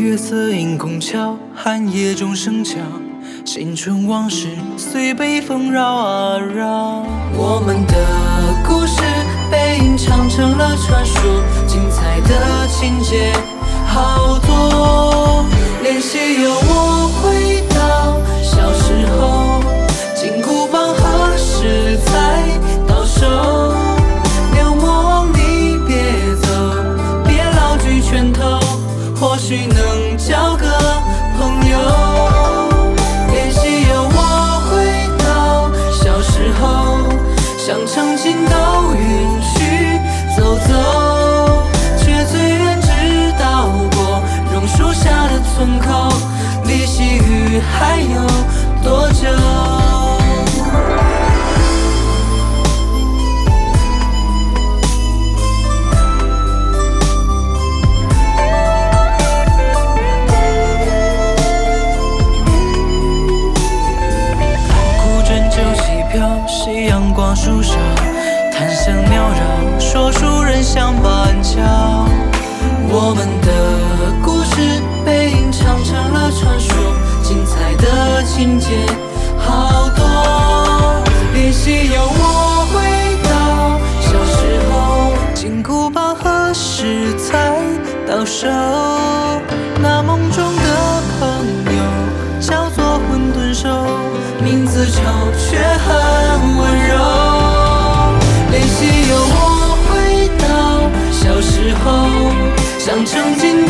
月色映拱桥寒夜钟声敲青春往事随北风绕啊绕我们的故事被吟唱成了传说精彩的情节毫许能交个朋友。联系有我回到小时候，想曾经都允许走走，却最远只到过榕树下的村口，离细雨还有多久？夕阳挂树梢，檀香缭绕，说书人相伴桥。我们的故事被吟唱成了传说，精彩的情节好多。练习有我回到小时候，金箍棒何时才到手？那梦中的朋友叫做混沌兽。名字丑却很想曾经